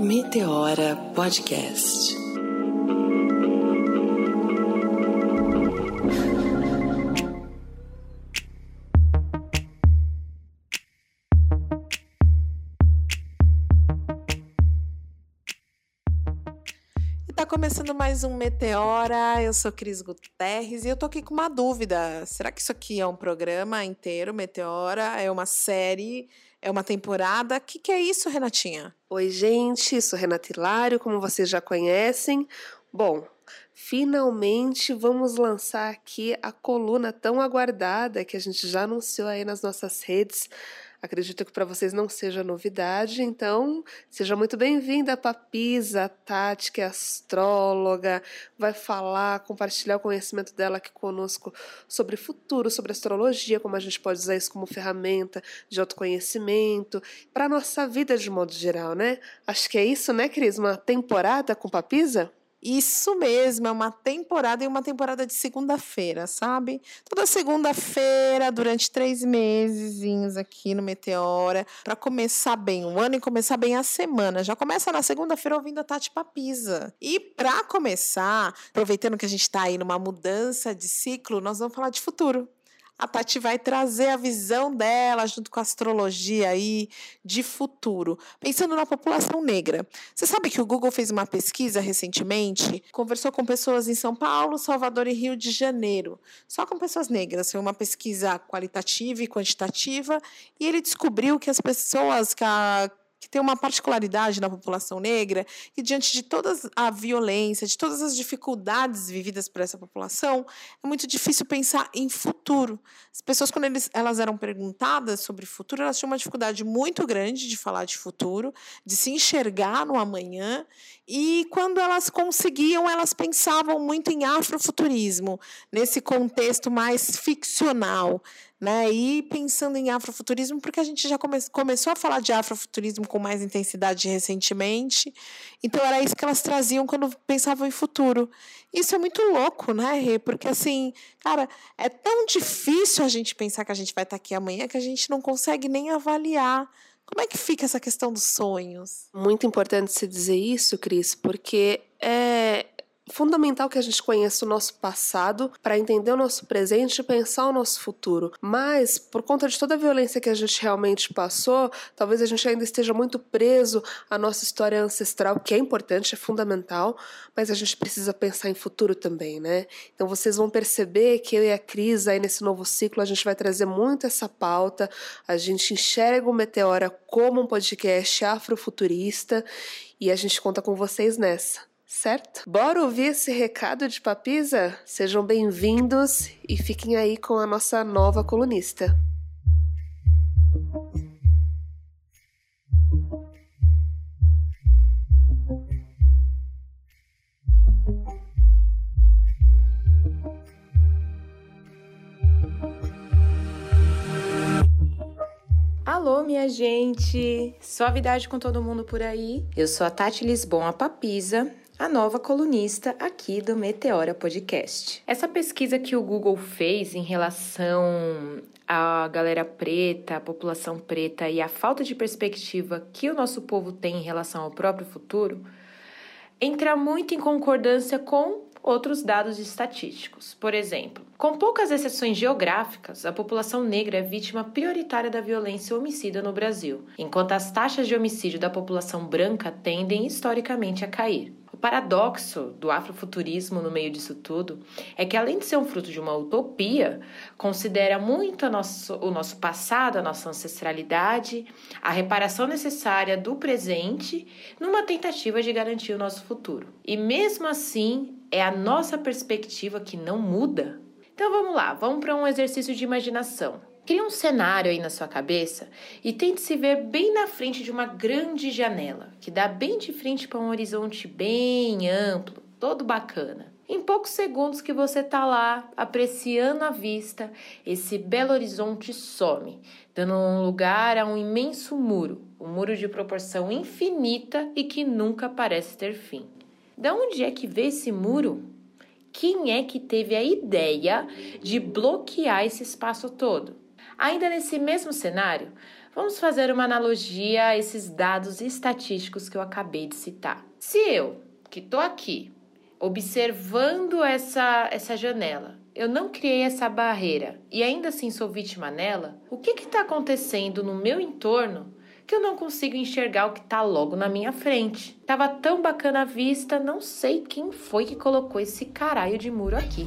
Meteora Podcast. Tá começando mais um Meteora. Eu sou Cris Guterres e eu tô aqui com uma dúvida. Será que isso aqui é um programa inteiro, Meteora? É uma série? É uma temporada? O que, que é isso, Renatinha? Oi, gente, sou Renata Hilário, como vocês já conhecem. Bom, finalmente vamos lançar aqui a coluna tão aguardada que a gente já anunciou aí nas nossas redes Acredito que para vocês não seja novidade, então seja muito bem-vinda, Papisa, a Tati, que é astróloga, vai falar, compartilhar o conhecimento dela aqui conosco sobre futuro, sobre astrologia, como a gente pode usar isso como ferramenta de autoconhecimento, para a nossa vida de modo geral, né? Acho que é isso, né, Cris? Uma temporada com Papisa? Isso mesmo, é uma temporada e uma temporada de segunda-feira, sabe? Toda segunda-feira, durante três meses aqui no Meteora, para começar bem o ano e começar bem a semana. Já começa na segunda-feira ouvindo a Tati Papisa. E para começar, aproveitando que a gente está aí numa mudança de ciclo, nós vamos falar de futuro a Tati vai trazer a visão dela junto com a astrologia aí de futuro, pensando na população negra. Você sabe que o Google fez uma pesquisa recentemente, conversou com pessoas em São Paulo, Salvador e Rio de Janeiro, só com pessoas negras. Foi uma pesquisa qualitativa e quantitativa, e ele descobriu que as pessoas que a que tem uma particularidade na população negra, que diante de toda a violência, de todas as dificuldades vividas por essa população, é muito difícil pensar em futuro. As pessoas, quando eles, elas eram perguntadas sobre futuro, elas tinham uma dificuldade muito grande de falar de futuro, de se enxergar no amanhã, e quando elas conseguiam, elas pensavam muito em afrofuturismo, nesse contexto mais ficcional né? E pensando em afrofuturismo, porque a gente já come começou a falar de afrofuturismo com mais intensidade recentemente. Então era isso que elas traziam quando pensavam em futuro. Isso é muito louco, né, Rê? Porque assim, cara, é tão difícil a gente pensar que a gente vai estar aqui amanhã que a gente não consegue nem avaliar. Como é que fica essa questão dos sonhos? Muito importante se dizer isso, Cris, porque é, fundamental que a gente conheça o nosso passado para entender o nosso presente e pensar o nosso futuro. Mas, por conta de toda a violência que a gente realmente passou, talvez a gente ainda esteja muito preso à nossa história ancestral, que é importante, é fundamental, mas a gente precisa pensar em futuro também, né? Então vocês vão perceber que eu e a Cris, aí nesse novo ciclo, a gente vai trazer muito essa pauta. A gente enxerga o Meteora como um podcast afrofuturista e a gente conta com vocês nessa certo? Bora ouvir esse recado de Papisa? Sejam bem-vindos e fiquem aí com a nossa nova colunista. Alô, minha gente! Suavidade com todo mundo por aí. Eu sou a Tati Lisboa a Papisa a nova colunista aqui do Meteora Podcast. Essa pesquisa que o Google fez em relação à galera preta, à população preta e a falta de perspectiva que o nosso povo tem em relação ao próprio futuro entra muito em concordância com outros dados estatísticos. Por exemplo, com poucas exceções geográficas, a população negra é vítima prioritária da violência homicídio no Brasil, enquanto as taxas de homicídio da população branca tendem historicamente a cair paradoxo do afrofuturismo no meio disso tudo é que, além de ser um fruto de uma utopia, considera muito nosso, o nosso passado, a nossa ancestralidade, a reparação necessária do presente, numa tentativa de garantir o nosso futuro. E mesmo assim, é a nossa perspectiva que não muda. Então vamos lá, vamos para um exercício de imaginação. Crie um cenário aí na sua cabeça e tente se ver bem na frente de uma grande janela, que dá bem de frente para um horizonte bem amplo, todo bacana. Em poucos segundos que você tá lá apreciando a vista, esse belo horizonte some, dando um lugar a um imenso muro, um muro de proporção infinita e que nunca parece ter fim. Da onde é que vê esse muro? Quem é que teve a ideia de bloquear esse espaço todo? Ainda nesse mesmo cenário, Vamos fazer uma analogia a esses dados estatísticos que eu acabei de citar. Se eu, que estou aqui, observando essa, essa janela, eu não criei essa barreira e ainda assim sou vítima nela, o que está acontecendo no meu entorno que eu não consigo enxergar o que está logo na minha frente? Tava tão bacana a vista, não sei quem foi que colocou esse caralho de muro aqui.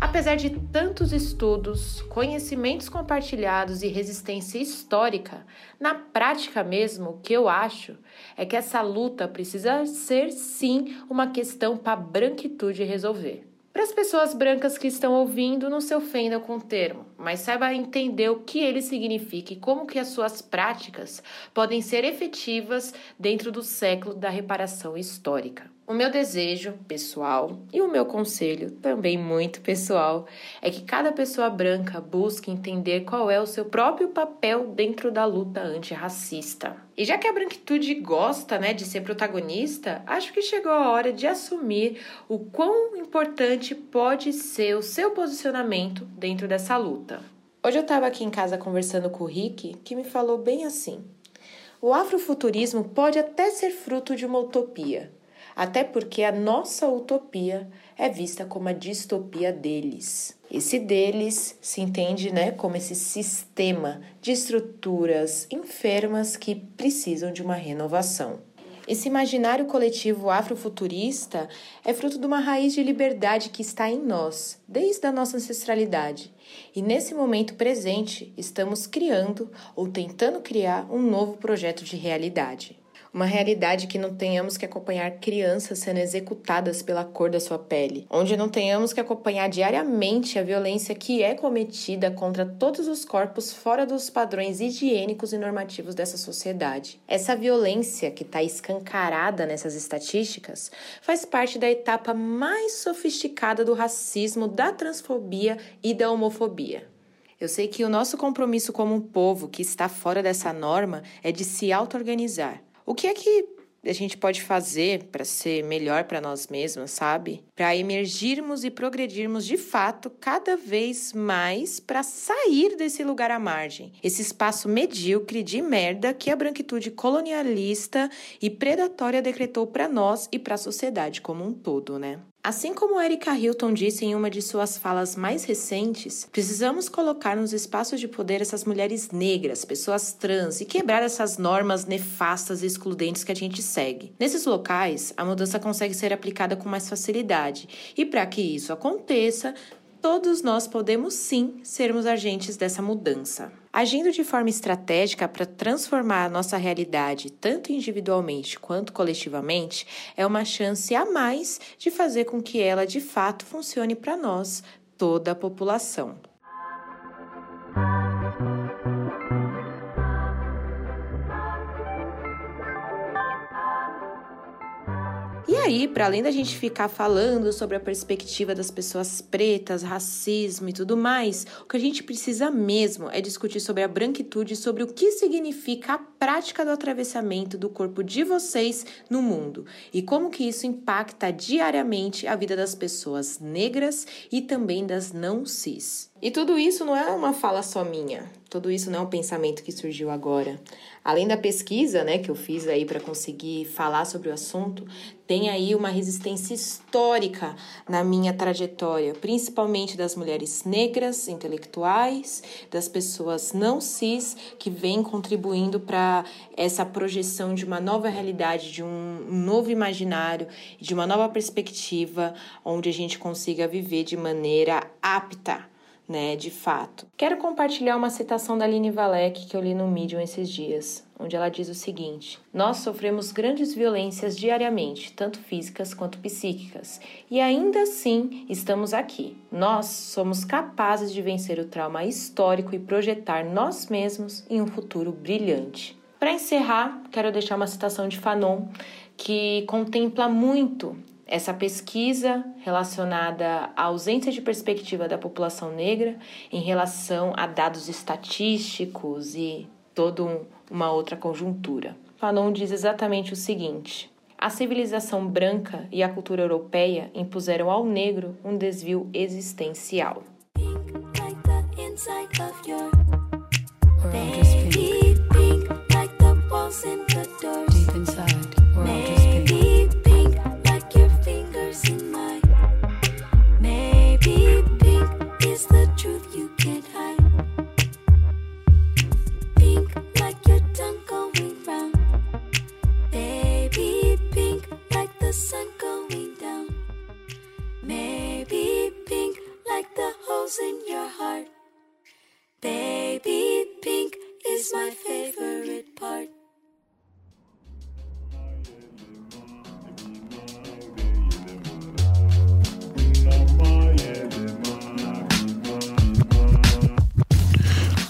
Apesar de tantos estudos, conhecimentos compartilhados e resistência histórica, na prática mesmo, o que eu acho é que essa luta precisa ser sim uma questão para branquitude resolver. Para as pessoas brancas que estão ouvindo, não se ofendam com o termo, mas saiba entender o que ele significa e como que as suas práticas podem ser efetivas dentro do século da reparação histórica. O meu desejo pessoal e o meu conselho, também muito pessoal, é que cada pessoa branca busque entender qual é o seu próprio papel dentro da luta antirracista. E já que a branquitude gosta né, de ser protagonista, acho que chegou a hora de assumir o quão importante pode ser o seu posicionamento dentro dessa luta. Hoje eu estava aqui em casa conversando com o Rick, que me falou bem assim. O afrofuturismo pode até ser fruto de uma utopia, até porque a nossa utopia é vista como a distopia deles. Esse deles se entende né, como esse sistema de estruturas enfermas que precisam de uma renovação. Esse imaginário coletivo afrofuturista é fruto de uma raiz de liberdade que está em nós, desde a nossa ancestralidade. E nesse momento presente, estamos criando ou tentando criar um novo projeto de realidade. Uma realidade que não tenhamos que acompanhar crianças sendo executadas pela cor da sua pele, onde não tenhamos que acompanhar diariamente a violência que é cometida contra todos os corpos fora dos padrões higiênicos e normativos dessa sociedade. Essa violência que está escancarada nessas estatísticas faz parte da etapa mais sofisticada do racismo, da transfobia e da homofobia. Eu sei que o nosso compromisso como um povo que está fora dessa norma é de se auto-organizar o que é que a gente pode fazer para ser melhor para nós mesmos, sabe? Para emergirmos e progredirmos de fato cada vez mais para sair desse lugar à margem, esse espaço medíocre de merda que a branquitude colonialista e predatória decretou para nós e para a sociedade como um todo, né? Assim como Erika Hilton disse em uma de suas falas mais recentes, precisamos colocar nos espaços de poder essas mulheres negras, pessoas trans e quebrar essas normas nefastas e excludentes que a gente segue. Nesses locais, a mudança consegue ser aplicada com mais facilidade, e para que isso aconteça, todos nós podemos sim sermos agentes dessa mudança. Agindo de forma estratégica para transformar a nossa realidade, tanto individualmente quanto coletivamente, é uma chance a mais de fazer com que ela de fato funcione para nós, toda a população. Aí, para além da gente ficar falando sobre a perspectiva das pessoas pretas, racismo e tudo mais, o que a gente precisa mesmo é discutir sobre a branquitude, sobre o que significa a prática do atravessamento do corpo de vocês no mundo e como que isso impacta diariamente a vida das pessoas negras e também das não cis. E tudo isso não é uma fala só minha. Tudo isso não é um pensamento que surgiu agora. Além da pesquisa, né, que eu fiz aí para conseguir falar sobre o assunto, tem aí uma resistência histórica na minha trajetória, principalmente das mulheres negras, intelectuais, das pessoas não cis que vêm contribuindo para essa projeção de uma nova realidade, de um novo imaginário, de uma nova perspectiva, onde a gente consiga viver de maneira apta né, de fato. Quero compartilhar uma citação da Aline Valek que eu li no Medium esses dias, onde ela diz o seguinte: Nós sofremos grandes violências diariamente, tanto físicas quanto psíquicas, e ainda assim estamos aqui. Nós somos capazes de vencer o trauma histórico e projetar nós mesmos em um futuro brilhante. Para encerrar, quero deixar uma citação de Fanon que contempla muito essa pesquisa relacionada à ausência de perspectiva da população negra em relação a dados estatísticos e toda uma outra conjuntura. Fanon diz exatamente o seguinte: A civilização branca e a cultura europeia impuseram ao negro um desvio existencial.